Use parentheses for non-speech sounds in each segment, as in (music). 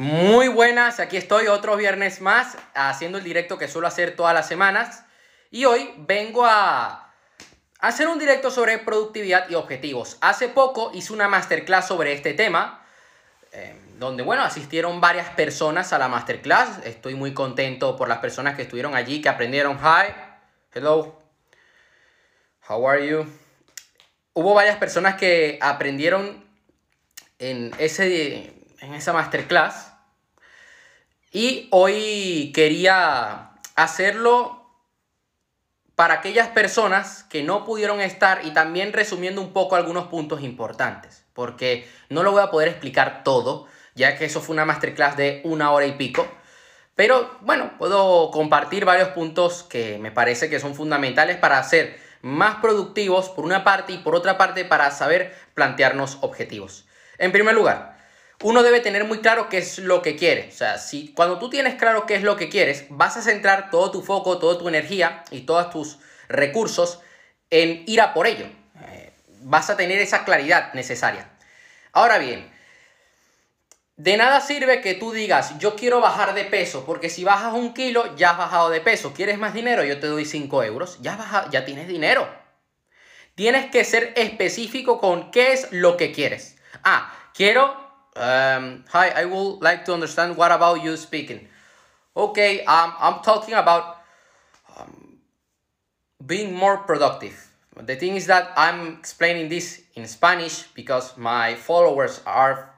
Muy buenas, aquí estoy otro viernes más haciendo el directo que suelo hacer todas las semanas. Y hoy vengo a hacer un directo sobre productividad y objetivos. Hace poco hice una masterclass sobre este tema, eh, donde, bueno, asistieron varias personas a la masterclass. Estoy muy contento por las personas que estuvieron allí, que aprendieron. Hi, hello, how are you? Hubo varias personas que aprendieron en, ese, en esa masterclass y hoy quería hacerlo para aquellas personas que no pudieron estar y también resumiendo un poco algunos puntos importantes, porque no lo voy a poder explicar todo, ya que eso fue una masterclass de una hora y pico. Pero bueno, puedo compartir varios puntos que me parece que son fundamentales para ser más productivos por una parte y por otra parte para saber plantearnos objetivos. En primer lugar, uno debe tener muy claro qué es lo que quiere. O sea, si cuando tú tienes claro qué es lo que quieres, vas a centrar todo tu foco, toda tu energía y todos tus recursos en ir a por ello. Eh, vas a tener esa claridad necesaria. Ahora bien, de nada sirve que tú digas, yo quiero bajar de peso, porque si bajas un kilo, ya has bajado de peso. ¿Quieres más dinero? Yo te doy 5 euros. Ya, baja, ya tienes dinero. Tienes que ser específico con qué es lo que quieres. Ah, quiero Um, hi, I would like to understand what about you speaking. Okay, um, I'm talking about um, being more productive. The thing is that I'm explaining this in Spanish because my followers are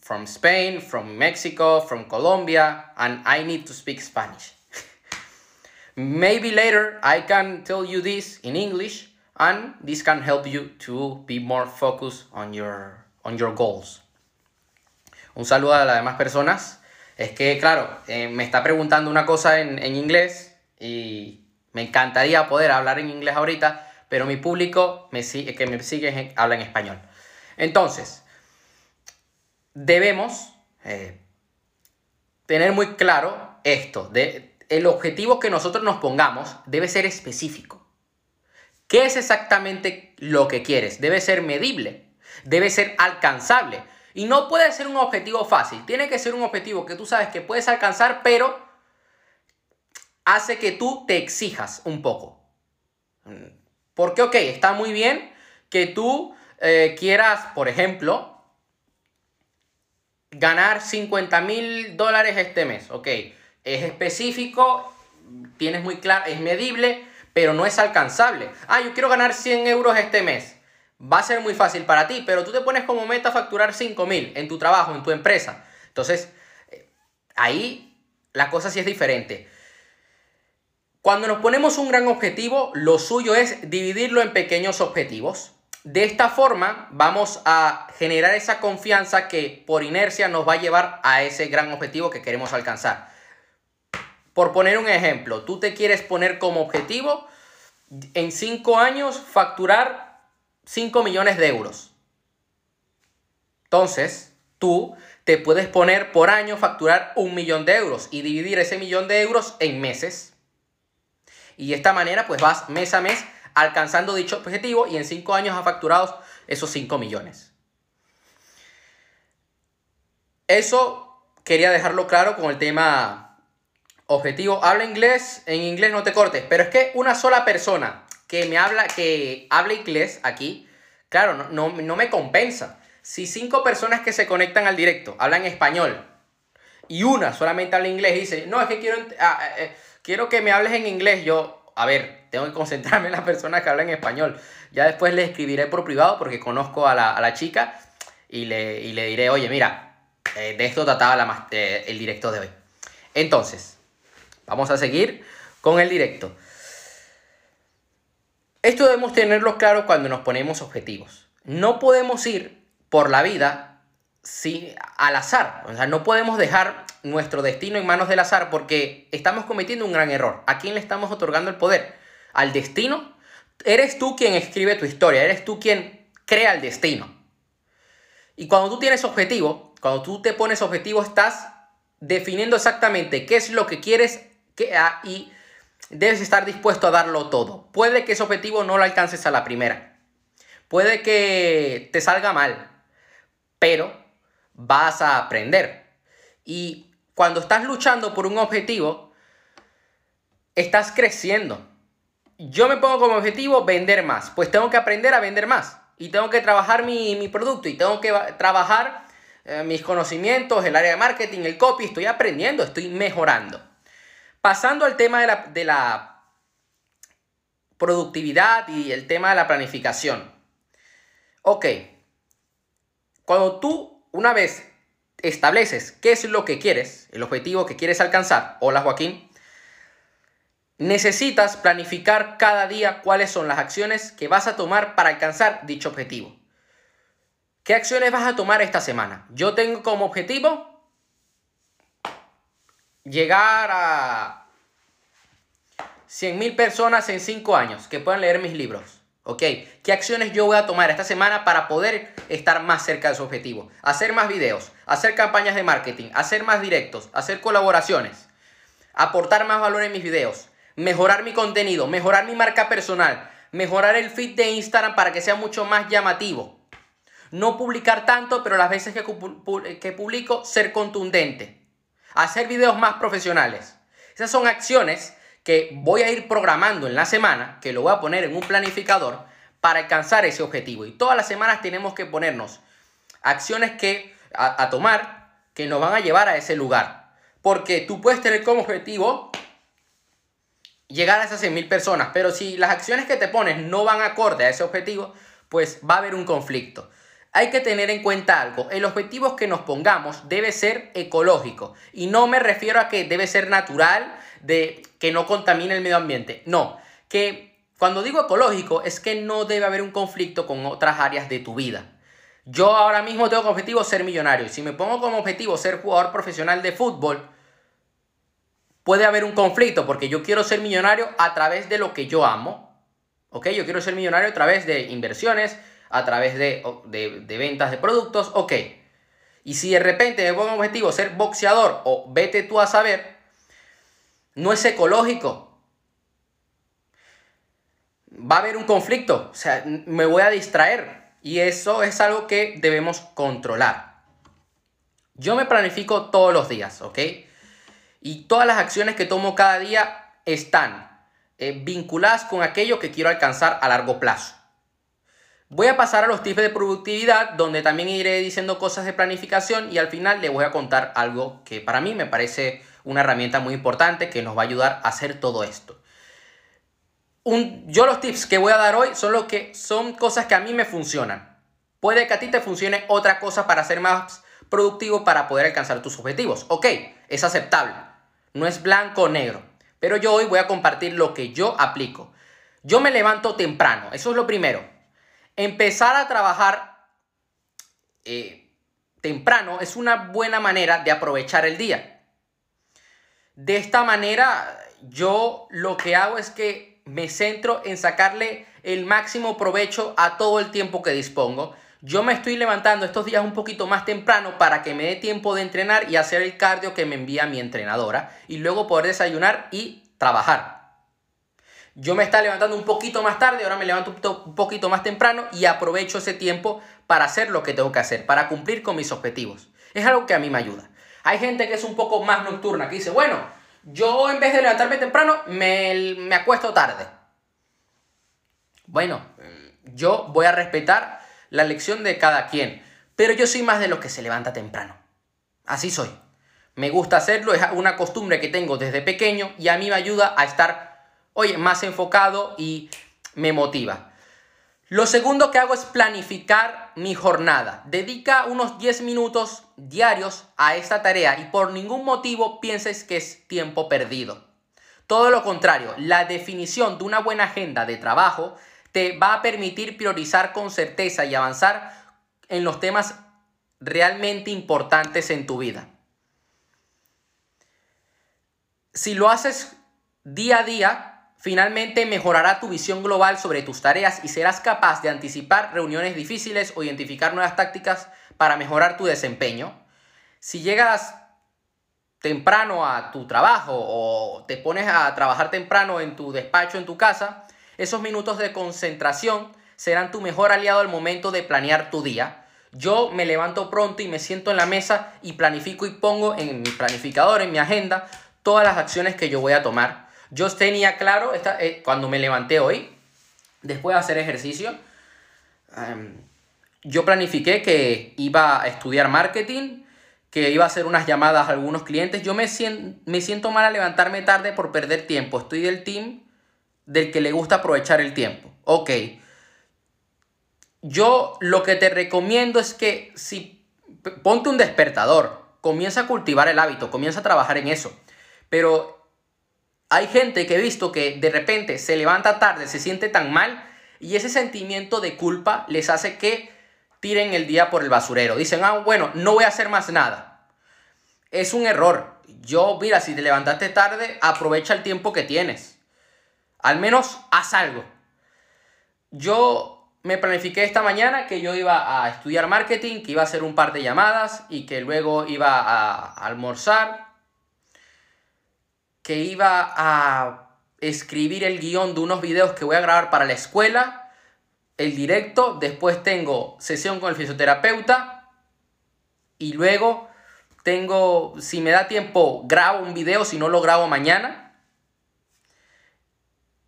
from Spain, from Mexico, from Colombia, and I need to speak Spanish. (laughs) Maybe later I can tell you this in English and this can help you to be more focused on your on your goals. Un saludo a las demás personas. Es que, claro, eh, me está preguntando una cosa en, inglés y me encantaría poder hablar en inglés ahorita, pero mi público me que me sigue habla en español. Entonces, debemos eh, tener muy claro esto. De, el objetivo que nosotros nos pongamos debe ser específico. ¿Qué es exactamente lo que quieres? Debe ser medible, debe ser alcanzable. Y no puede ser un objetivo fácil, tiene que ser un objetivo que tú sabes que puedes alcanzar, pero hace que tú te exijas un poco. Porque, ok, está muy bien que tú eh, quieras, por ejemplo, ganar 50 mil dólares este mes. Ok, es específico, tienes muy claro, es medible, pero no es alcanzable. Ah, yo quiero ganar 100 euros este mes va a ser muy fácil para ti, pero tú te pones como meta facturar 5 mil en tu trabajo, en tu empresa. Entonces, eh, ahí la cosa sí es diferente. Cuando nos ponemos un gran objetivo, lo suyo es dividirlo en pequeños objetivos. De esta forma vamos a generar esa confianza que por inercia nos va a llevar a ese gran objetivo que queremos alcanzar. Por poner un ejemplo, tú te quieres poner como objetivo en 5 años facturar 5 millones de euros. Entonces, tú te puedes poner por año facturar un millón de euros y dividir ese millón de euros en meses. Y de esta manera, pues vas mes a mes alcanzando dicho objetivo y en 5 años has facturado esos 5 millones. Eso quería dejarlo claro con el tema objetivo. Habla inglés, en inglés no te cortes, pero es que una sola persona que me habla, que habla inglés aquí, claro, no, no, me compensa. Si cinco personas que se conectan al directo hablan español y una solamente habla inglés y dice, no, es que quiero, ah, eh, eh, quiero que me hables en inglés, yo, a ver, tengo que concentrarme en las personas que hablan español. Ya después le escribiré por privado porque conozco a la, chica y le, le, diré, oye, mira, eh, de esto trataba la, el directo de hoy. Entonces, vamos a seguir con el directo. Esto debemos tenerlo claro cuando nos ponemos objetivos. No podemos ir por la vida sí, al azar. O sea, no podemos dejar nuestro destino en manos del azar porque estamos cometiendo un gran error. ¿A quién le estamos otorgando el poder? ¿Al destino? Eres tú quien escribe tu historia, eres tú quien crea el destino. Y cuando tú tienes objetivo, cuando tú te pones objetivo, estás definiendo exactamente qué es lo que quieres que, ah, y debes estar dispuesto a darlo todo. Puede que ese objetivo no lo alcances a la primera. Puede que te salga mal, pero vas a aprender. Y cuando estás luchando por un objetivo, estás creciendo. Yo me pongo como objetivo vender más, pues tengo que aprender a vender más y tengo que trabajar mi, producto y tengo que trabajar eh, mis conocimientos, el área de marketing, el copy, estoy aprendiendo, estoy mejorando. Pasando al tema de la, productividad y el tema de la planificación. Ok, cuando tú una vez estableces qué es lo que quieres, el objetivo que quieres alcanzar, hola Joaquín, necesitas planificar cada día cuáles son las acciones que vas a tomar para alcanzar dicho objetivo. ¿Qué acciones vas a tomar esta semana? Yo tengo como objetivo llegar a 100.000 personas en 5 años que puedan leer mis libros. ¿Ok? ¿Qué acciones yo voy a tomar esta semana para poder estar más cerca de su objetivo? Hacer más videos, hacer campañas de marketing, hacer más directos, hacer colaboraciones, aportar más valor en mis videos, mejorar mi contenido, mejorar mi marca personal, mejorar el feed de Instagram para que sea mucho más llamativo. No publicar tanto, pero las veces que publico, ser contundente. Hacer videos más profesionales. Esas son acciones que voy a ir programando en la semana, que lo voy a poner en un planificador para alcanzar ese objetivo. Y todas las semanas tenemos que ponernos acciones que a, tomar que nos van a llevar a ese lugar. Porque tú puedes tener como objetivo llegar a esas 100.000 personas, pero si las acciones que te pones no van acorde a ese objetivo, pues va a haber un conflicto. Hay que tener en cuenta algo, el objetivo que nos pongamos debe ser ecológico y no me refiero a que debe ser natural de que no contamine el medio ambiente. No, que cuando digo ecológico es que no debe haber un conflicto con otras áreas de tu vida. Yo ahora mismo tengo como objetivo ser millonario. Y si me pongo como objetivo ser jugador profesional de fútbol, puede haber un conflicto porque yo quiero ser millonario a través de lo que yo amo. ¿Ok? Yo quiero ser millonario a través de inversiones, a través de, de, ventas de productos. Ok. Y si de repente me pongo objetivo ser boxeador o vete tú a saber, no es ecológico. Va a haber un conflicto, o sea, me voy a distraer y eso es algo que debemos controlar. Yo me planifico todos los días, ¿ok? Y todas las acciones que tomo cada día están eh, vinculadas con aquello que quiero alcanzar a largo plazo. Voy a pasar a los tips de productividad, donde también iré diciendo cosas de planificación y al final les voy a contar algo que para mí me parece una herramienta muy importante que nos va a ayudar a hacer todo esto. Yo los tips que voy a dar hoy son, lo que, son cosas que a mí me funcionan. Puede que a ti te funcione otra cosa para ser más productivo para poder alcanzar tus objetivos. Ok, es aceptable. No es blanco o negro. Pero yo hoy voy a compartir lo que yo aplico. Yo me levanto temprano, eso es lo primero. Empezar a trabajar eh, temprano es una buena manera de aprovechar el día. De esta manera, yo lo que hago es que me centro en sacarle el máximo provecho a todo el tiempo que dispongo. Yo me estoy levantando estos días un poquito más temprano para que me dé tiempo de entrenar y hacer el cardio que me envía mi entrenadora y luego poder desayunar y trabajar. Yo me estaba levantando un poquito más tarde, ahora me levanto un poquito más temprano y aprovecho ese tiempo para hacer lo que tengo que hacer, para cumplir con mis objetivos. Es algo que a mí me ayuda. Hay gente que es un poco más nocturna, que dice, bueno, yo en vez de levantarme temprano, me, me acuesto tarde. Bueno, yo voy a respetar la elección de cada quien, pero yo soy más de los que se levanta temprano. Así soy. Me gusta hacerlo, es una costumbre que tengo desde pequeño y a mí me ayuda a estar, oye, más enfocado y me motiva. Lo segundo que hago es planificar mi jornada. Dedica unos 10 minutos diarios a esta tarea y por ningún motivo pienses que es tiempo perdido. Todo lo contrario, la definición de una buena agenda de trabajo te va a permitir priorizar con certeza y avanzar en los temas realmente importantes en tu vida. Si lo haces día a día, Finalmente mejorará tu visión global sobre tus tareas y serás capaz de anticipar reuniones difíciles o identificar nuevas tácticas para mejorar tu desempeño. Si llegas temprano a tu trabajo o te pones a trabajar temprano en tu despacho, en tu casa, esos minutos de concentración serán tu mejor aliado al momento de planear tu día Yo me levanto pronto y me siento en la mesa y planifico y pongo en mi planificador, en mi agenda, todas las acciones que yo voy a tomar. Yo tenía claro, esta, eh, cuando me levanté hoy, después de hacer ejercicio, em, yo planifiqué que iba a estudiar marketing, que iba a hacer unas llamadas a algunos clientes. Yo me siento, me siento mal a levantarme tarde por perder tiempo. Estoy del team del que le gusta aprovechar el tiempo. Ok. Yo lo que te recomiendo es que si ponte un despertador, comienza a cultivar el hábito, comienza a trabajar en eso. Pero hay gente que he visto que de repente se levanta tarde, se siente tan mal y ese sentimiento de culpa les hace que tiren el día por el basurero. Dicen, ah, bueno, no voy a hacer más nada. Es un error. Yo, mira, si te levantaste tarde, aprovecha el tiempo que tienes. Al menos haz algo. Yo me planifiqué esta mañana que yo iba a estudiar marketing, que iba a hacer un par de llamadas y que luego iba a almorzar, que iba a escribir el guion de unos videos que voy a grabar para la escuela el directo, después tengo sesión con el fisioterapeuta y luego tengo, si me da tiempo, grabo un video, si no lo grabo mañana.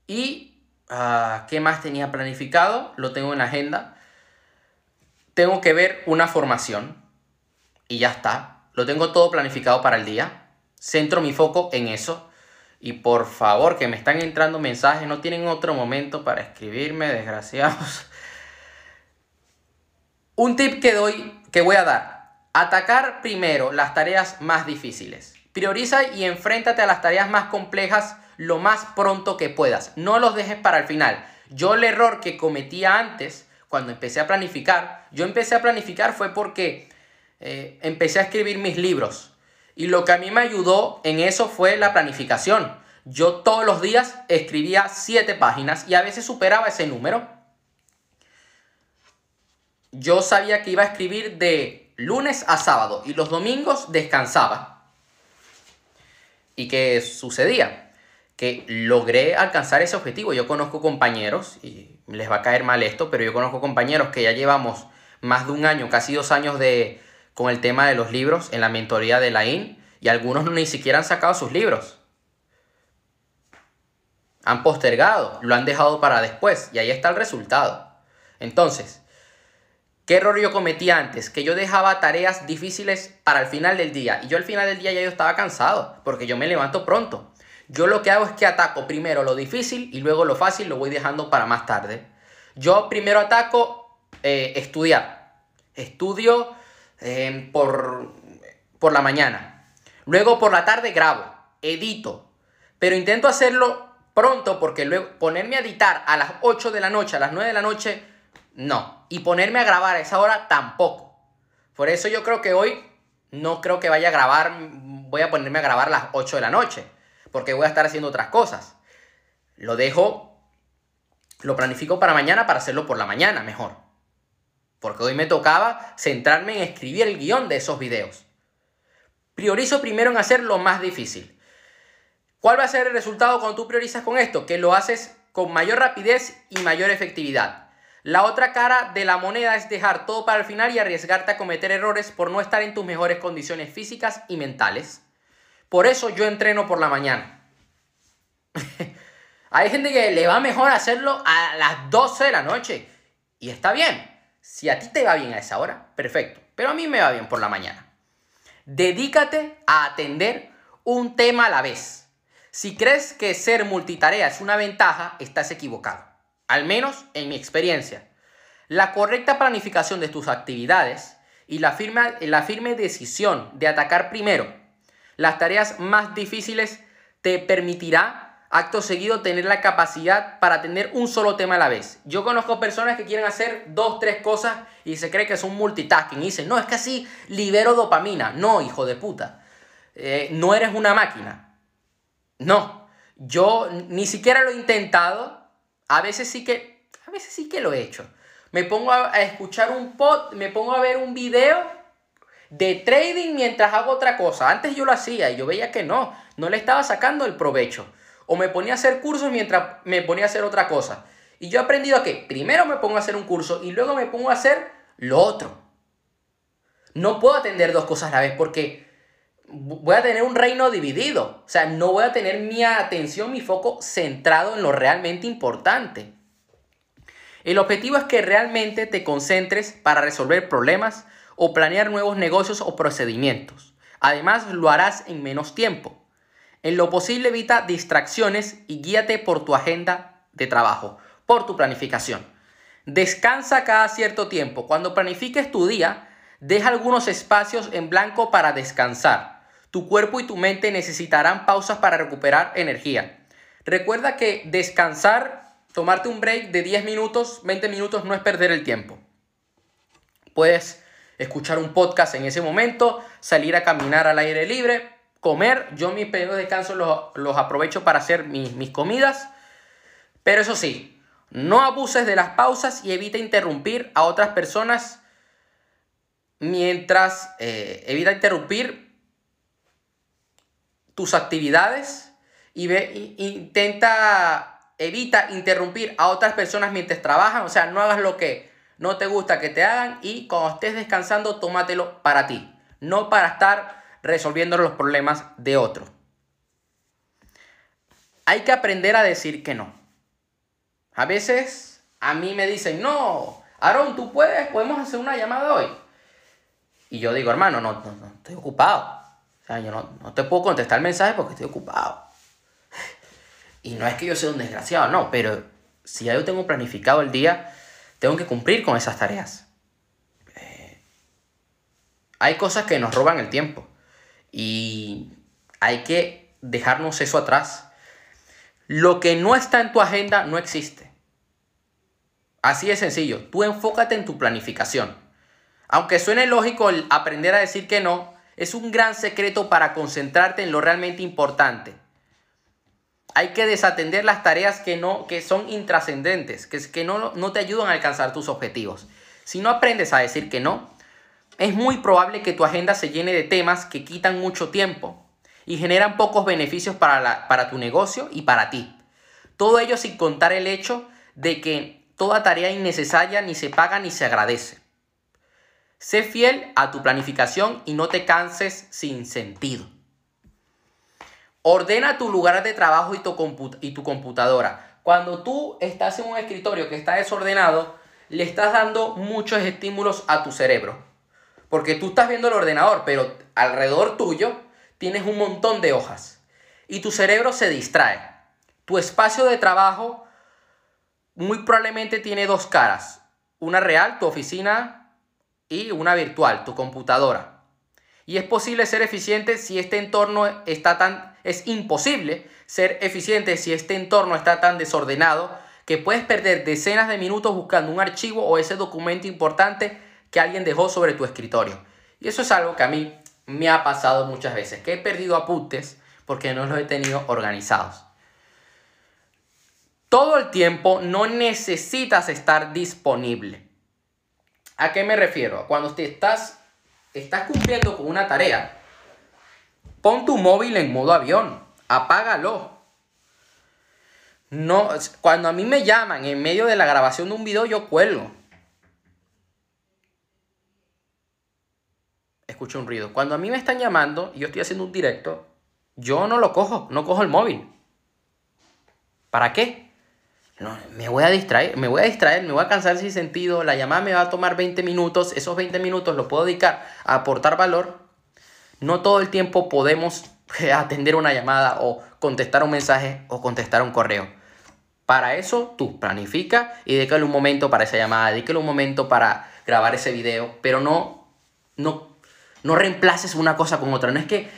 Y, uh, ¿qué más tenía planificado? Lo tengo en la agenda. Tengo que ver una formación y ya está. Lo tengo todo planificado para el día. Centro mi foco en eso. Y por favor, que me están entrando mensajes, no tienen otro momento para escribirme, desgraciados. (laughs) Un tip que doy, que voy a dar. Atacar primero las tareas más difíciles. Prioriza y enfréntate a las tareas más complejas lo más pronto que puedas. No los dejes para el final. Yo el error que cometía antes, cuando empecé a planificar, yo empecé a planificar fue porque eh, empecé a escribir mis libros. Y lo que a mí me ayudó en eso fue la planificación. Yo todos los días escribía siete páginas y a veces superaba ese número. Yo sabía que iba a escribir de lunes a sábado y los domingos descansaba. ¿Y qué sucedía? Que logré alcanzar ese objetivo. Yo conozco compañeros, y les va a caer mal esto, pero yo conozco compañeros que ya llevamos más de un año, casi dos años de, con el tema de los libros en la mentoría de la IN y algunos ni siquiera han sacado sus libros. Han postergado, lo han dejado para después y ahí está el resultado. Entonces, ¿qué error yo cometí antes? Que yo dejaba tareas difíciles para el final del día y yo al final del día ya yo estaba cansado porque yo me levanto pronto. Yo lo que hago es que ataco primero lo difícil y luego lo fácil lo voy dejando para más tarde. Yo primero ataco eh, estudiar. Estudio Em, por, por la mañana. Luego por la tarde grabo, edito, pero intento hacerlo pronto porque luego ponerme a editar a las 8 de la noche, a las 9 de la noche, no. Y ponerme a grabar a esa hora tampoco. Por eso yo creo que hoy no creo que vaya a grabar, voy a ponerme a grabar a las 8 de la noche, porque voy a estar haciendo otras cosas. Lo dejo, lo planifico para mañana para hacerlo por la mañana mejor porque hoy me tocaba centrarme en escribir el guion de esos videos. Priorizo primero en hacer lo más difícil. ¿Cuál va a ser el resultado cuando tú priorizas con esto? Que lo haces con mayor rapidez y mayor efectividad. La otra cara de la moneda es dejar todo para el final y arriesgarte a cometer errores por no estar en tus mejores condiciones físicas y mentales. Por eso yo entreno por la mañana. (laughs) Hay gente que le va mejor hacerlo a las 12 de la noche. Y está bien. Si a ti te va bien a esa hora, perfecto. Pero a mí me va bien por la mañana. Dedícate a atender un tema a la vez. Si crees que ser multitarea es una ventaja, estás equivocado. Al menos en mi experiencia. La correcta planificación de tus actividades y la firme, la firme decisión de atacar primero las tareas más difíciles te permitirá acto seguido tener la capacidad para tener un solo tema a la vez. Yo conozco personas que quieren hacer dos, tres cosas y se cree que son multitasking y dicen, no, es que así libero dopamina. No, hijo de puta. Eh, no eres una máquina. No, yo ni siquiera lo he intentado. A veces sí que, a veces sí que lo he hecho. Me pongo a, a escuchar un pod, me pongo a ver un video de trading mientras hago otra cosa. Antes yo lo hacía y yo veía que no, no le estaba sacando el provecho. O me ponía a hacer cursos mientras me ponía a hacer otra cosa. Y yo he aprendido que primero me pongo a hacer un curso y luego me pongo a hacer lo otro. no puedo atender dos cosas a la vez porque voy a tener un reino dividido. O sea, no voy a tener mi atención, mi foco centrado en lo realmente importante. El objetivo es que realmente te concentres para resolver problemas o planear nuevos negocios o procedimientos. Además, lo harás en menos tiempo. En lo posible evita distracciones y guíate por tu agenda de trabajo, por tu planificación. Descansa cada cierto tiempo. Cuando planifiques tu día, deja algunos espacios en blanco para descansar. Tu cuerpo y tu mente necesitarán pausas para recuperar energía. Recuerda que descansar, tomarte un break de 10 minutos, 20 minutos no es perder el tiempo. Puedes escuchar un podcast en ese momento, salir a caminar al aire libre, comer. Yo mis periodos de descanso los, aprovecho para hacer mis, mis comidas. Pero eso sí, no abuses de las pausas y evita interrumpir a otras personas mientras eh, evita interrumpir tus actividades y ve, intenta, evita interrumpir a otras personas mientras trabajan, o sea, no hagas lo que no te gusta que te hagan y cuando estés descansando, tómatelo para ti, no para estar resolviendo los problemas de otro. Hay que aprender a decir que no. A veces a mí me dicen, no, Aaron, tú puedes, podemos hacer una llamada hoy. Y yo digo, hermano, no, no, estoy ocupado. O sea, yo no, no te puedo contestar el mensaje porque estoy ocupado. Y no es que yo sea un desgraciado, no, pero si ya yo tengo planificado el día, tengo que cumplir con esas tareas. Eh, hay cosas que nos roban el tiempo y hay que dejarnos eso atrás. Lo que no está en tu agenda no existe. Así de sencillo, tú enfócate en tu planificación. Aunque suene lógico el aprender a decir que no, es un gran secreto para concentrarte en lo realmente importante. Hay que desatender las tareas que, no, que son intrascendentes, que, que no, no te ayudan a alcanzar tus objetivos. Si no aprendes a decir que no, es muy probable que tu agenda se llene de temas que quitan mucho tiempo y generan pocos beneficios para, tu negocio y para ti. Todo ello sin contar el hecho de que toda tarea innecesaria ni se paga ni se agradece. Sé fiel a tu planificación y no te canses sin sentido. Ordena tu lugar de trabajo y tu, y tu computadora. Cuando tú estás en un escritorio que está desordenado, le estás dando muchos estímulos a tu cerebro. Porque tú estás viendo el ordenador, pero alrededor tuyo tienes un montón de hojas. Y tu cerebro se distrae. Tu espacio de trabajo muy probablemente tiene dos caras. Una real, tu oficina y una virtual, tu computadora. Y es posible ser eficiente si este entorno está tan... Es imposible ser eficiente si este entorno está tan desordenado que puedes perder decenas de minutos buscando un archivo o ese documento importante que alguien dejó sobre tu escritorio. Y eso es algo que a mí me ha pasado muchas veces, que he perdido apuntes porque no los he tenido organizados. Todo el tiempo no necesitas estar disponible. ¿A qué me refiero? Cuando te estás, estás cumpliendo con una tarea, pon tu móvil en modo avión, apágalo. No, cuando a mí me llaman en medio de la grabación de un video, yo cuelgo. Escucho un ruido. Cuando a mí me están llamando y yo estoy haciendo un directo, yo no lo cojo, no cojo el móvil. ¿Para qué? No, me voy a distraer, me voy a distraer, me voy a cansar sin sentido, la llamada me va a tomar 20 minutos, esos 20 minutos lo puedo dedicar a aportar valor. No todo el tiempo podemos (laughs) atender una llamada o contestar un mensaje o contestar un correo. Para eso tú planifica y dedícale un momento para esa llamada, dedícale un momento para grabar ese video, pero no, no, no reemplaces una cosa con otra. No es que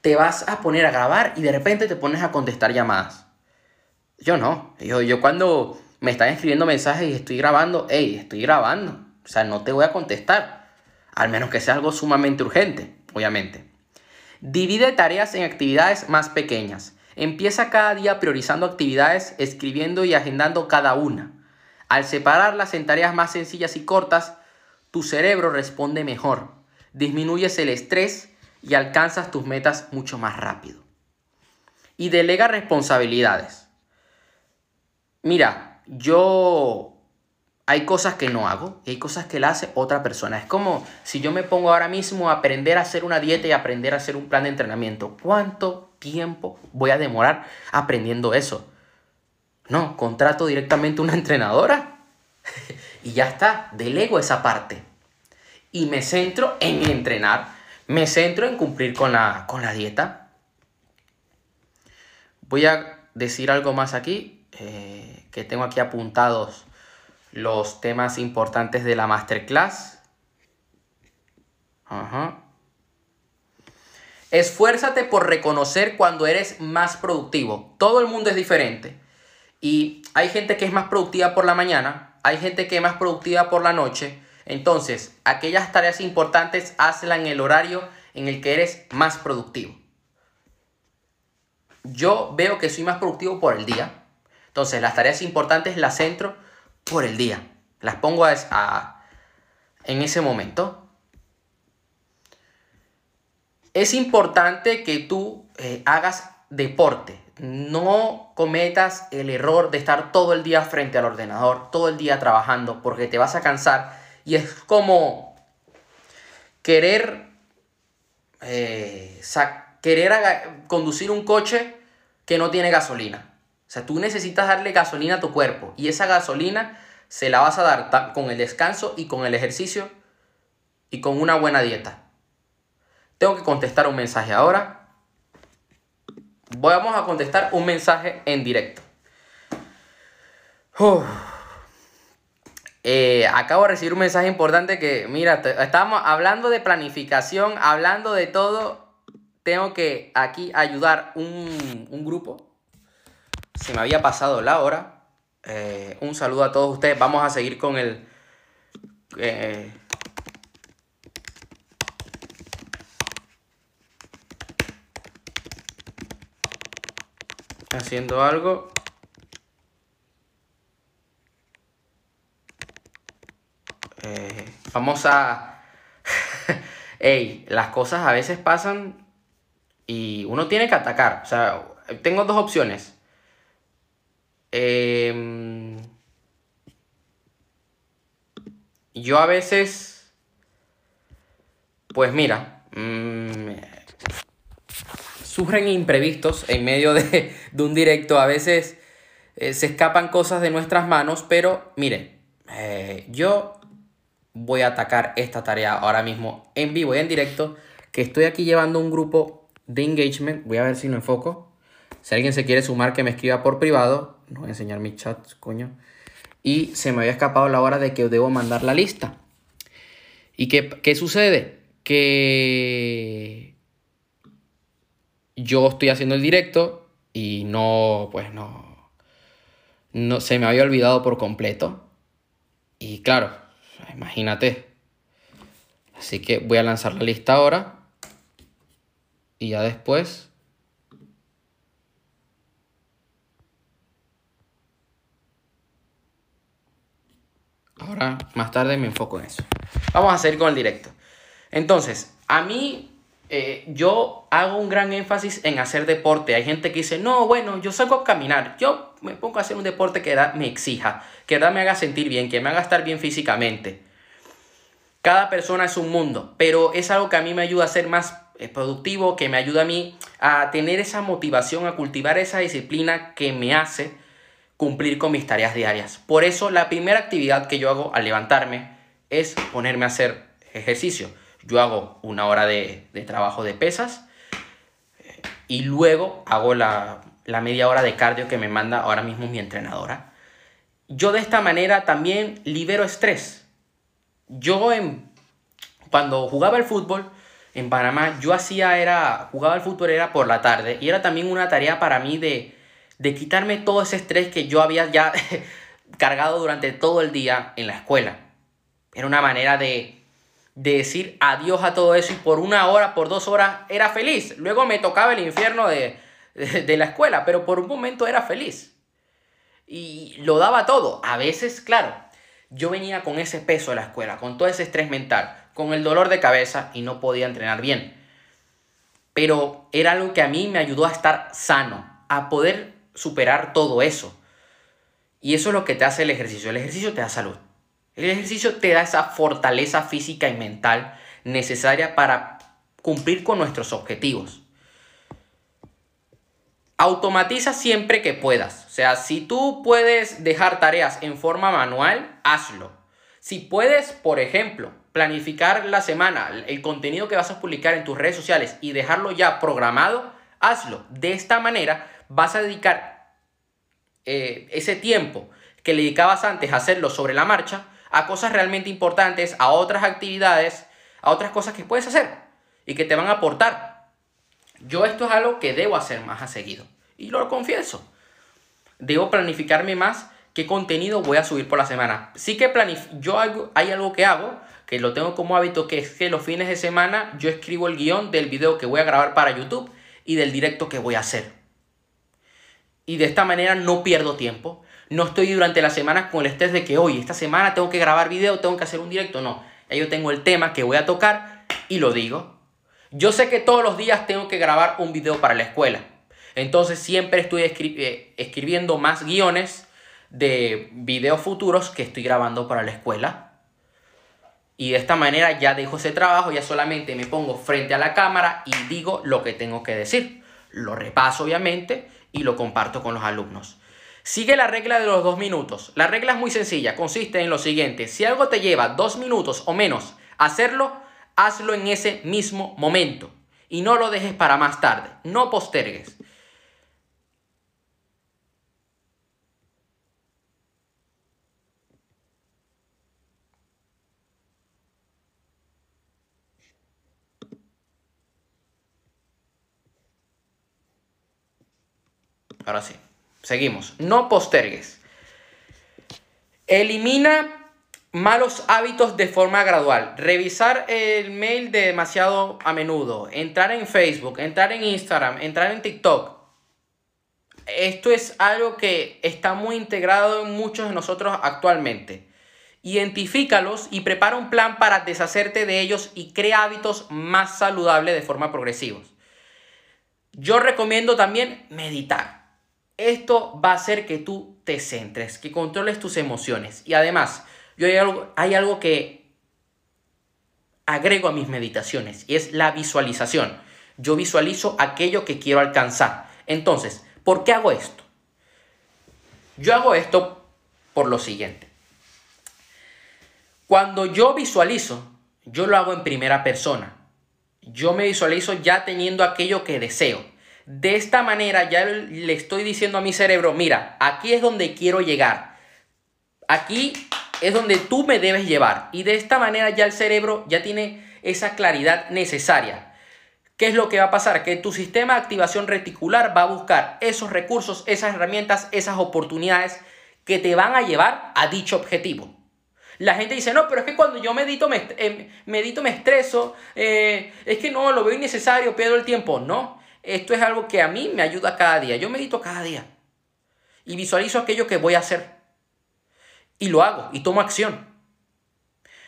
te vas a poner a grabar y de repente te pones a contestar llamadas. Yo no. Yo, cuando me están escribiendo mensajes y estoy grabando, hey, estoy grabando. O sea, no te voy a contestar. Al menos que sea algo sumamente urgente, obviamente. Divide tareas en actividades más pequeñas. Empieza cada día priorizando actividades, escribiendo y agendando cada una. Al separarlas en tareas más sencillas y cortas, tu cerebro responde mejor. Disminuyes el estrés y alcanzas tus metas mucho más rápido. Y delega responsabilidades. Mira, yo hay cosas que no hago y hay cosas que la hace otra persona. Es como si yo me pongo ahora mismo a aprender a hacer una dieta y aprender a hacer un plan de entrenamiento. ¿Cuánto tiempo voy a demorar aprendiendo eso? No, contrato directamente una entrenadora (laughs) y ya está, delego esa parte. Y me centro en entrenar, me centro en cumplir con la, con la dieta. Voy a decir algo más aquí, eh, que tengo aquí apuntados los temas importantes de la masterclass. Ajá. Esfuérzate por reconocer cuando eres más productivo. Todo el mundo es diferente. Y hay gente que es más productiva por la mañana, hay gente que es más productiva por la noche. Entonces, aquellas tareas importantes, hazlas en el horario en el que eres más productivo. Yo veo que soy más productivo por el día. Entonces, las tareas importantes las centro por el día. Las pongo a, en ese momento. Es importante que tú eh, hagas deporte. No cometas el error de estar todo el día frente al ordenador, todo el día trabajando, porque te vas a cansar. Y es como querer, eh, querer conducir un coche que no tiene gasolina. O sea, tú necesitas darle gasolina a tu cuerpo y esa gasolina se la vas a dar con el descanso y con el ejercicio y con una buena dieta. Tengo que contestar un mensaje ahora. Vamos a contestar un mensaje en directo. Eh, acabo de recibir un mensaje importante que, mira, estamos hablando de planificación, hablando de todo. Tengo que aquí ayudar un, un grupo se me había pasado la hora. Eh, un saludo a todos ustedes. Vamos a seguir con el... Eh, haciendo algo. Eh, vamos a... (laughs) Ey, las cosas a veces pasan y uno tiene que atacar. O sea, tengo dos opciones Em, yo a veces, pues mira, mm, surgen imprevistos en medio de, (laughs) un directo. A veces eh, se escapan cosas de nuestras manos, pero miren, eh, yo voy a atacar esta tarea ahora mismo en vivo y en directo, que estoy aquí llevando un grupo de engagement. Voy a ver si lo enfoco. Si alguien se quiere sumar, que me escriba por privado no voy a enseñar mi chat, coño. Y se me había escapado la hora de que debo mandar la lista. ¿Y qué, qué sucede? Que yo estoy haciendo el directo y no, pues no, no, se me había olvidado por completo. Y claro, imagínate. Así que voy a lanzar la lista ahora. Y ya después Ahora, más tarde me enfoco en eso. Vamos a seguir con el directo. Entonces, a mí, eh, yo hago un gran énfasis en hacer deporte. Hay gente que dice, no, bueno, yo salgo a caminar. Yo me pongo a hacer un deporte que me exija, que me haga sentir bien, que me haga estar bien físicamente. Cada persona es un mundo, pero es algo que a mí me ayuda a ser más eh, productivo, que me ayuda a mí a tener esa motivación, a cultivar esa disciplina que me hace cumplir con mis tareas diarias. Por eso la primera actividad que yo hago al levantarme es ponerme a hacer ejercicio. Yo hago una hora de, trabajo de pesas eh, y luego hago la, media hora de cardio que me manda ahora mismo mi entrenadora. Yo de esta manera también libero estrés. Yo en, cuando jugaba el fútbol en Panamá, yo hacía era, jugaba el fútbol era por la tarde y era también una tarea para mí de, de quitarme todo ese estrés que yo había ya (laughs) cargado durante todo el día en la escuela. Era una manera de, decir adiós a todo eso y por una hora, por dos horas era feliz. Luego me tocaba el infierno de, (laughs) de la escuela, pero por un momento era feliz. Y lo daba todo. A veces, claro, yo venía con ese peso de la escuela, con todo ese estrés mental, con el dolor de cabeza y no podía entrenar bien. Pero era algo que a mí me ayudó a estar sano, a poder superar todo eso. Y eso es lo que te hace el ejercicio. El ejercicio te da salud. El ejercicio te da esa fortaleza física y mental necesaria para cumplir con nuestros objetivos. Automatiza siempre que puedas. O sea, si tú puedes dejar tareas en forma manual, hazlo. Si puedes, por ejemplo, planificar la semana, el contenido que vas a publicar en tus redes sociales y dejarlo ya programado, hazlo. De esta manera vas a dedicar eh, ese tiempo que le dedicabas antes a hacerlo sobre la marcha a cosas realmente importantes, a otras actividades, a otras cosas que puedes hacer y que te van a aportar. Yo esto es algo que debo hacer más a seguido. Y lo confieso. Debo planificarme más qué contenido voy a subir por la semana. Sí que yo hay algo que hago, que lo tengo como hábito, que es que los fines de semana yo escribo el guion del video que voy a grabar para YouTube y del directo que voy a hacer. Y de esta manera no pierdo tiempo. No estoy durante la semana con el estrés de que hoy, esta semana tengo que grabar video, tengo que hacer un directo. No, yo tengo el tema que voy a tocar y lo digo. Yo sé que todos los días tengo que grabar un video para la escuela. Entonces siempre estoy eh, escribiendo más guiones de videos futuros que estoy grabando para la escuela. Y de esta manera ya dejo ese trabajo, ya solamente me pongo frente a la cámara y digo lo que tengo que decir. Lo repaso obviamente y lo comparto con los alumnos. Sigue la regla de los dos minutos. La regla es muy sencilla, consiste en lo siguiente. Si algo te lleva dos minutos o menos hacerlo, hazlo en ese mismo momento. Y no lo dejes para más tarde. No postergues. Ahora sí. Seguimos. No postergues. Elimina malos hábitos de forma gradual. Revisar el mail demasiado a menudo. Entrar en Facebook, entrar en Instagram, entrar en TikTok. Esto es algo que está muy integrado en muchos de nosotros actualmente. Identifícalos y prepara un plan para deshacerte de ellos y crea hábitos más saludables de forma progresiva. Yo recomiendo también meditar esto va a hacer que tú te centres, que controles tus emociones. Y además, yo hay algo, hay algo que agrego a mis meditaciones y es la visualización. Yo visualizo aquello que quiero alcanzar. Entonces, ¿por qué hago esto? Yo hago esto por lo siguiente. Cuando yo visualizo, yo lo hago en primera persona. Yo me visualizo ya teniendo aquello que deseo. De esta manera ya le estoy diciendo a mi cerebro, mira, aquí es donde quiero llegar. Aquí es donde tú me debes llevar. Y de esta manera ya el cerebro ya tiene esa claridad necesaria. ¿Qué es lo que va a pasar? Que tu sistema de activación reticular va a buscar esos recursos, esas herramientas, esas oportunidades que te van a llevar a dicho objetivo. La gente dice, no, pero es que cuando yo medito me, eh, medito me estreso, eh, es que no, lo veo innecesario, pierdo el tiempo. No, esto es algo que a mí me ayuda cada día. Yo medito cada día. Y visualizo aquello que voy a hacer. Y lo hago. Y tomo acción.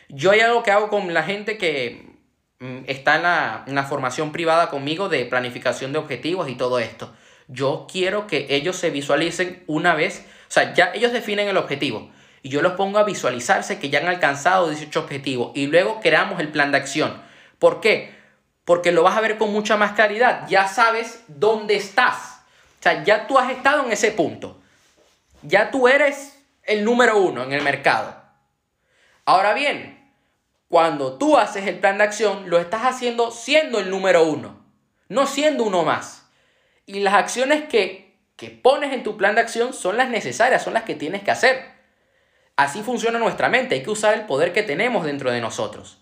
Yo hay algo que hago con la gente que mm, está en la, en la formación privada conmigo de planificación de objetivos y todo esto. Yo quiero que ellos se visualicen una vez. O sea, ya ellos definen el objetivo. Y yo los pongo a visualizarse que ya han alcanzado 18 objetivos. Y luego creamos el plan de acción. ¿Por qué? porque lo vas a ver con mucha más claridad. Ya sabes dónde estás. O sea, ya tú has estado en ese punto. Ya tú eres el número uno en el mercado. Ahora bien, cuando tú haces el plan de acción, lo estás haciendo siendo el número uno, no siendo uno más. Y las acciones que, que pones en tu plan de acción son las necesarias, son las que tienes que hacer. Así funciona nuestra mente, hay que usar el poder que tenemos dentro de nosotros.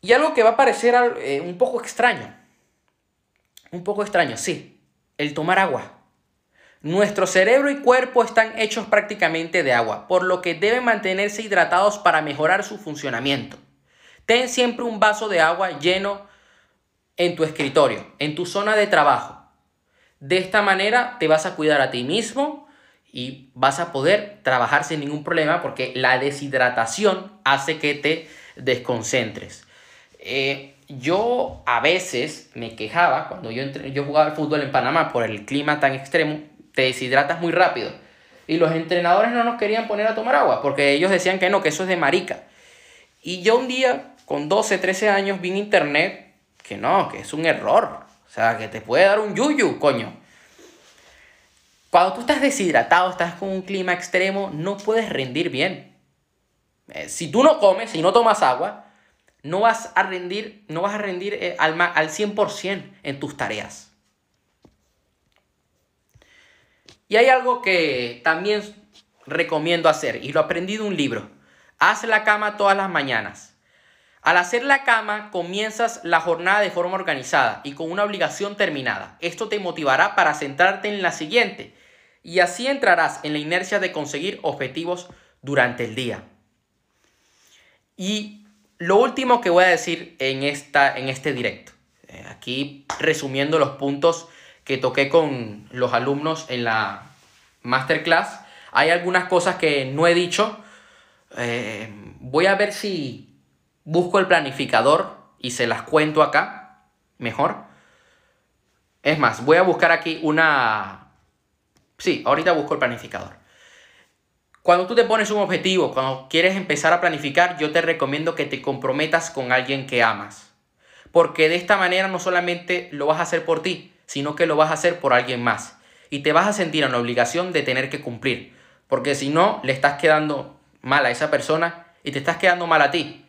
Y algo que va a parecer eh, un poco extraño. Un poco extraño, sí. El tomar agua. Nuestro cerebro y cuerpo están hechos prácticamente de agua, por lo que deben mantenerse hidratados para mejorar su funcionamiento. Ten siempre un vaso de agua lleno en tu escritorio, en tu zona de trabajo. De esta manera te vas a cuidar a ti mismo y vas a poder trabajar sin ningún problema porque la deshidratación hace que te desconcentres. Eh, yo a veces me quejaba cuando yo, yo jugaba al fútbol en Panamá por el clima tan extremo, te deshidratas muy rápido. Y los entrenadores no nos querían poner a tomar agua porque ellos decían que no, que eso es de marica. Y yo un día, con 12, 13 años, vi en internet que no, que es un error. O sea, que te puede dar un yuyu, coño. Cuando tú estás deshidratado, estás con un clima extremo, no puedes rendir bien. Eh, si tú no comes, si no tomas agua, no vas a rendir, no vas a rendir eh, al, al 100% en tus tareas. Y hay algo que también recomiendo hacer y lo aprendí de un libro. Haz la cama todas las mañanas. Al hacer la cama comienzas la jornada de forma organizada y con una obligación terminada. Esto te motivará para centrarte en la siguiente y así entrarás en la inercia de conseguir objetivos durante el día. Y lo último que voy a decir en, esta, en este directo, eh, aquí resumiendo los puntos que toqué con los alumnos en la masterclass, hay algunas cosas que no he dicho. Eh, voy a ver si busco el planificador y se las cuento acá mejor. Es más, voy a buscar aquí una Sí, ahorita busco el planificador. Cuando tú te pones un objetivo, cuando quieres empezar a planificar, yo te recomiendo que te comprometas con alguien que amas. Porque de esta manera no solamente lo vas a hacer por ti, sino que lo vas a hacer por alguien más. Y te vas a sentir en la obligación de tener que cumplir. Porque si no, le estás quedando mal a esa persona y te estás quedando mal a ti.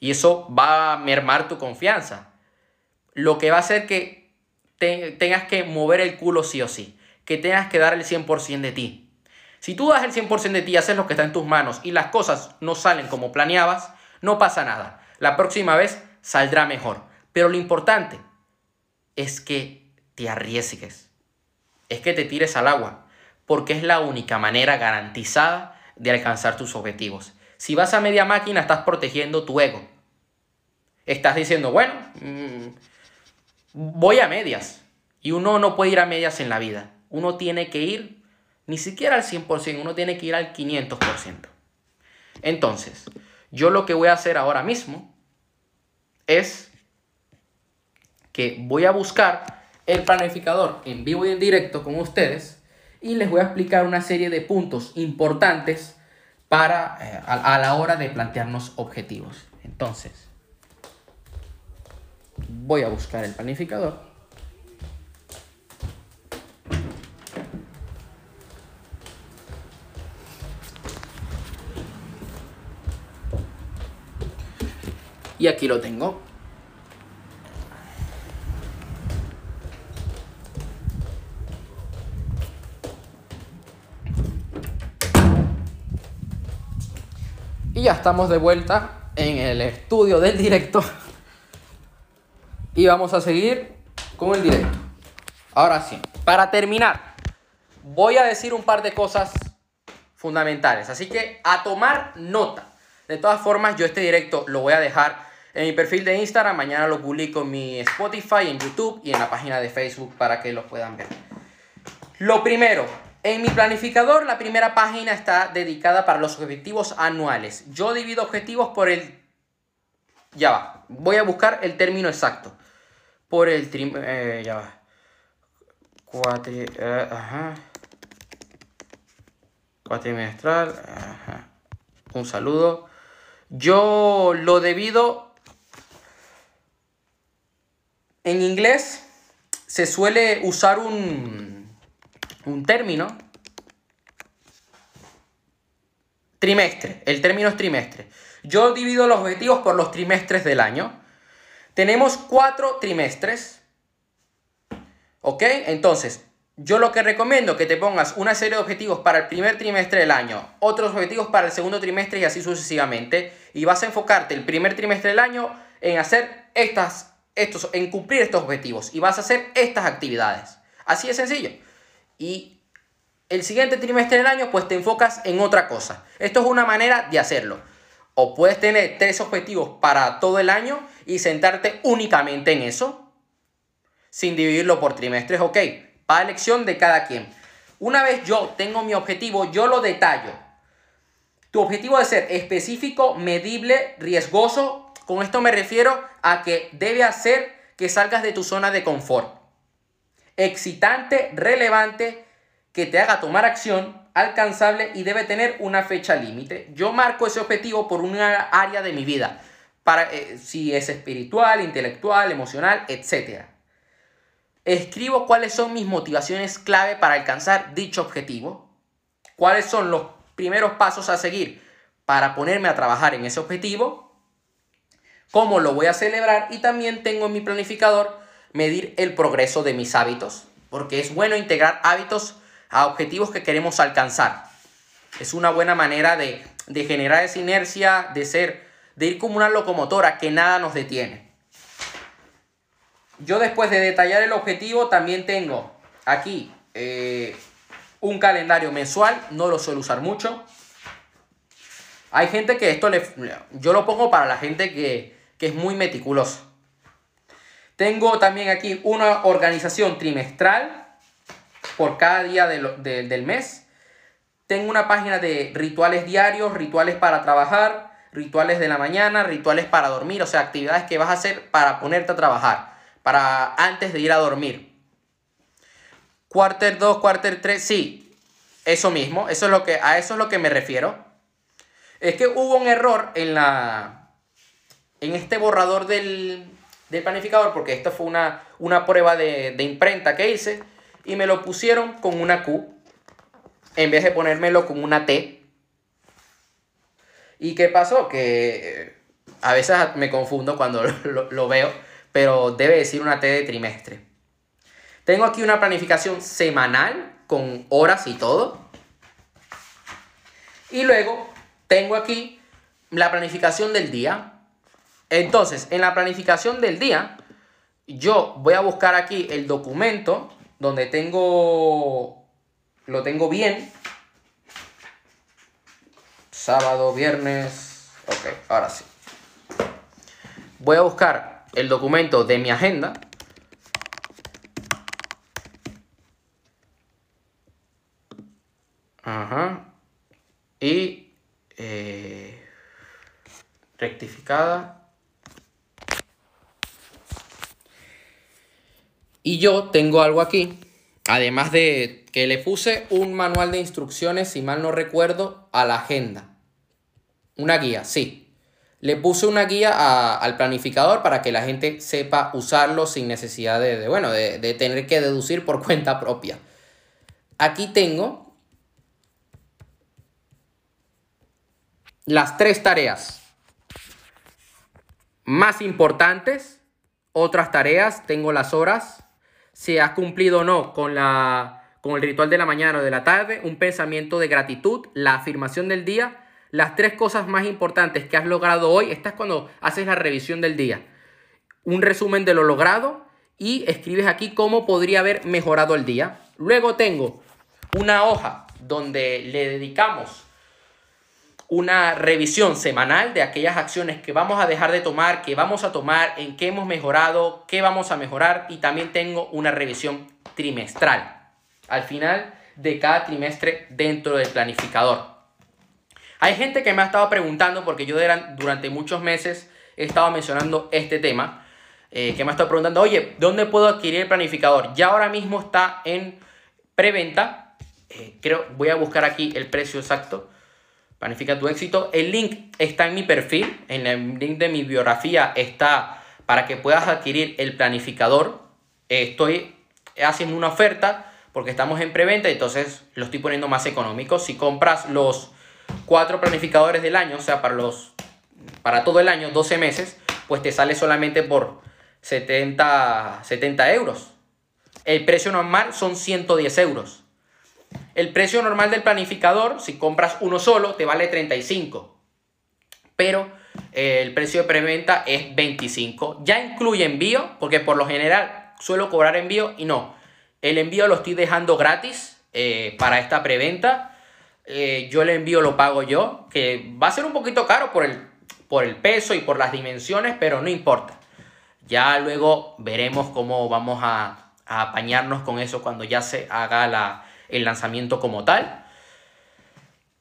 Y eso va a mermar tu confianza. Lo que va a hacer que tengas que mover el culo sí o sí que tengas que dar el 100% de ti. Si tú das el 100% de ti haces lo que está en tus manos y las cosas no salen como planeabas, no pasa nada. La próxima vez saldrá mejor. Pero lo importante es que te arriesgues. Es que te tires al agua. Porque es la única manera garantizada de alcanzar tus objetivos. Si vas a media máquina, estás protegiendo tu ego. Estás diciendo, bueno, mm, voy a medias. Y uno no puede ir a medias en la vida uno tiene que ir ni siquiera al 100%, uno tiene que ir al 500%. Entonces, yo lo que voy a hacer ahora mismo es que voy a buscar el planificador en vivo y en directo con ustedes y les voy a explicar una serie de puntos importantes para eh, a la hora de plantearnos objetivos. Entonces, voy a buscar el planificador. Y aquí lo tengo. Ya estamos de vuelta en el estudio del directo. Y vamos a seguir con el directo. Ahora sí, para terminar, voy a decir un par de cosas fundamentales. Así que a tomar nota. De todas formas, yo este directo lo voy a dejar en mi perfil de Instagram. Mañana lo publico en mi Spotify, en YouTube y en la página de Facebook para que lo puedan ver. Lo primero, en mi planificador la primera página está dedicada para los objetivos anuales. Yo divido objetivos por el... Ya va, voy a buscar el término exacto. Por el... Eh, ya va. Cuatri... Eh, ajá. Cuatrimestral. Ajá. Un saludo. Yo lo debido en inglés se suele usar un, un término, trimestre, el término es trimestre. Yo divido los objetivos por los trimestres del año. Tenemos cuatro trimestres. ¿Ok? Entonces, yo lo que recomiendo que te pongas una serie de objetivos para el primer trimestre del año, otros objetivos para el segundo trimestre y así sucesivamente. Y vas a enfocarte el primer trimestre del año en hacer estas estos, en cumplir estos objetivos y vas a hacer estas actividades. Así de sencillo. Y el siguiente trimestre del año, pues te enfocas en otra cosa. Esto es una manera de hacerlo. O puedes tener tres objetivos para todo el año y sentarte únicamente en eso, sin dividirlo por trimestres. Ok, para elección de cada quien. Una vez yo tengo mi objetivo, yo lo detallo. Tu objetivo debe ser específico, medible, riesgoso con esto me refiero a que debe hacer que salgas de tu zona de confort. Excitante, relevante, que te haga tomar acción alcanzable y debe tener una fecha límite. Yo marco ese objetivo por una área de mi vida, para, eh, si es espiritual, intelectual, emocional, etc. Escribo cuáles son mis motivaciones clave para alcanzar dicho objetivo, cuáles son los primeros pasos a seguir para ponerme a trabajar en ese objetivo, cómo lo voy a celebrar y también tengo en mi planificador medir el progreso de mis hábitos, porque es bueno integrar hábitos a objetivos que queremos alcanzar. Es una buena manera de, de generar esa inercia, de ser, de ir como una locomotora que nada nos detiene. Yo después de detallar el objetivo también tengo aquí eh, un calendario mensual, no lo suelo usar mucho. Hay gente que esto le... Yo lo pongo para la gente que, que es muy meticulosa. Tengo también aquí una organización trimestral por cada día del mes. Tengo una página de rituales diarios, rituales para trabajar, rituales de la mañana, rituales para dormir, o sea, actividades que vas a hacer para ponerte a trabajar, para antes de ir a dormir. Quarter 2, quarter 3, sí, eso mismo, eso es lo que, a eso es lo que me refiero. Es que hubo un error en la, en este borrador del, del planificador, porque esto fue una, una prueba de, de imprenta que hice, y me lo pusieron con una Q en vez de ponérmelo con una T. ¿Y qué pasó? Que eh, a veces me confundo cuando (laughs) lo, veo, pero debe decir una T de trimestre. Tengo aquí una planificación semanal con horas y todo. Y luego tengo aquí la planificación del día. Entonces, en la planificación del día, yo voy a buscar aquí el documento donde tengo, lo tengo bien. Sábado, viernes, ok, ahora sí. Voy a buscar el documento de mi agenda. Ajá. Y eh, rectificada. Y yo tengo algo aquí, además de que le puse un manual de instrucciones, si mal no recuerdo, a la agenda. Una guía, sí. Le puse una guía al planificador para que la gente sepa usarlo sin necesidad de, bueno, de, tener que deducir por (laughs) cuenta propia. Aquí tengo las tres tareas más importantes, otras tareas, tengo las horas, si has cumplido o no con, la, con el ritual de la mañana o de la tarde, un pensamiento de gratitud, la afirmación del día, las tres cosas más importantes que has logrado hoy, esta es cuando haces la revisión del día, un resumen de lo logrado y escribes aquí cómo podría haber mejorado el día. Luego tengo una hoja donde le dedicamos una revisión semanal de aquellas acciones que vamos a dejar de tomar, que vamos a tomar, en qué hemos mejorado, qué vamos a mejorar y también tengo una revisión trimestral al final de cada trimestre dentro del planificador. Hay gente que me ha estado preguntando, porque yo durante muchos meses he estado mencionando este tema, eh, que me ha estado preguntando, oye, ¿dónde puedo adquirir el planificador? Ya ahora mismo está en preventa, eh, creo, voy a buscar aquí el precio exacto, Planifica tu éxito. El link está en mi perfil, en el link de mi biografía está para que puedas adquirir el planificador. Estoy haciendo una oferta porque estamos en preventa, entonces lo estoy poniendo más económico. Si compras los cuatro planificadores del año, o sea, para, los, para todo el año, 12 meses, pues te sale solamente por 70, 70 euros. El precio normal son 110 euros. El precio normal del planificador, si compras uno solo, te vale 35. Pero eh, el precio de preventa es 25. Ya incluye envío, porque por lo general suelo cobrar envío y no. El envío lo estoy dejando gratis eh, para esta preventa. Eh, yo el envío lo pago yo, que va a ser un poquito caro por el, por el peso y por las dimensiones, pero no importa. Ya luego veremos cómo vamos a apañarnos con eso cuando ya se haga la, el lanzamiento como tal.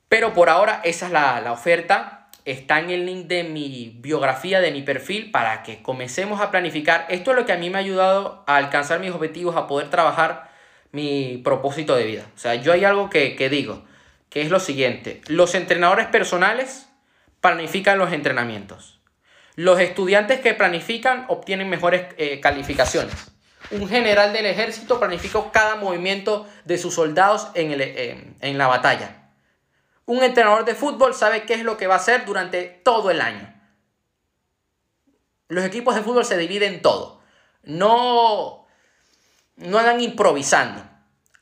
Pero por ahora esa es la, oferta. Está en el link de mi biografía, de mi perfil, para que comencemos a planificar. Esto es lo que a mí me ha ayudado a alcanzar mis objetivos, a poder trabajar mi propósito de vida. O sea, yo hay algo que, que digo. que es lo siguiente. Los entrenadores personales planifican los entrenamientos. Los estudiantes que planifican obtienen mejores eh, calificaciones. Un general del ejército planifica cada movimiento de sus soldados en, el, en la batalla. Un entrenador de fútbol sabe qué es lo que va a hacer durante todo el año. Los equipos de fútbol se dividen en todo. No, no andan improvisando.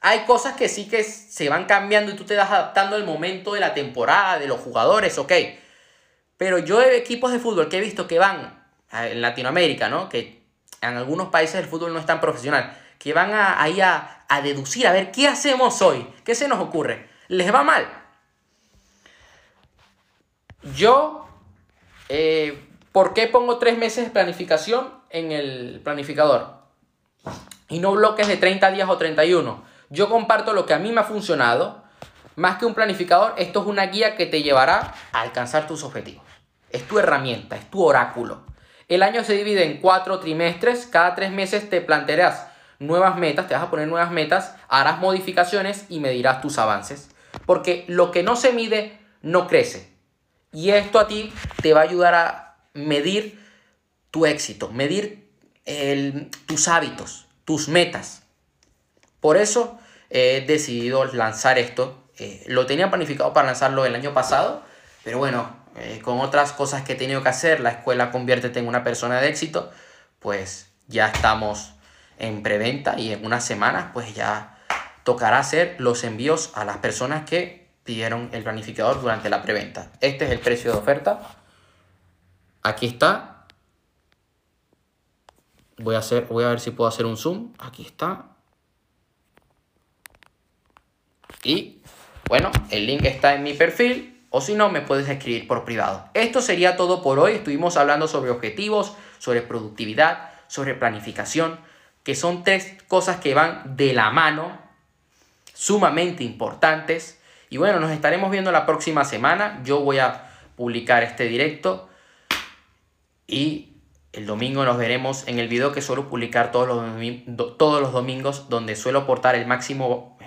Hay cosas que sí que se van cambiando y tú te vas adaptando al momento de la temporada, de los jugadores, ok. Pero yo he equipos de fútbol que he visto que van en Latinoamérica, ¿no? Que en algunos países el fútbol no es tan profesional. Que van ahí a, deducir, a ver, ¿qué hacemos hoy? ¿Qué se nos ocurre? Les va mal. Yo, eh, ¿por qué pongo tres meses de planificación en el planificador? Y no bloques de 30 días o 31 yo comparto lo que a mí me ha funcionado. Más que un planificador, esto es una guía que te llevará a alcanzar tus objetivos. Es tu herramienta, es tu oráculo. El año se divide en cuatro trimestres. Cada tres meses te plantearás nuevas metas, te vas a poner nuevas metas, harás modificaciones y medirás tus avances. Porque lo que no se mide no crece. Y esto a ti te va a ayudar a medir tu éxito, medir tus hábitos, tus metas. Por eso he decidido lanzar esto. Eh, lo tenía planificado para lanzarlo el año pasado, pero bueno, eh, con otras cosas que he tenido que hacer, la escuela conviértete en una persona de éxito, pues ya estamos en preventa y en unas semanas pues ya tocará hacer los envíos a las personas que pidieron el planificador durante la preventa. Este es el precio de oferta. Aquí está. Voy a, hacer, voy a ver si puedo hacer un zoom. Aquí está. Y bueno, el link está en mi perfil o si no, me puedes escribir por privado. Esto sería todo por hoy. Estuvimos hablando sobre objetivos, sobre productividad, sobre planificación, que son tres cosas que van de la mano, sumamente importantes. Y bueno, nos estaremos viendo la próxima semana. Yo voy a publicar este directo y el domingo nos veremos en el video que suelo publicar todos los, todos los domingos, donde suelo aportar el máximo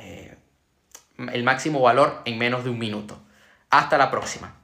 el máximo valor en menos de un minuto. Hasta la próxima.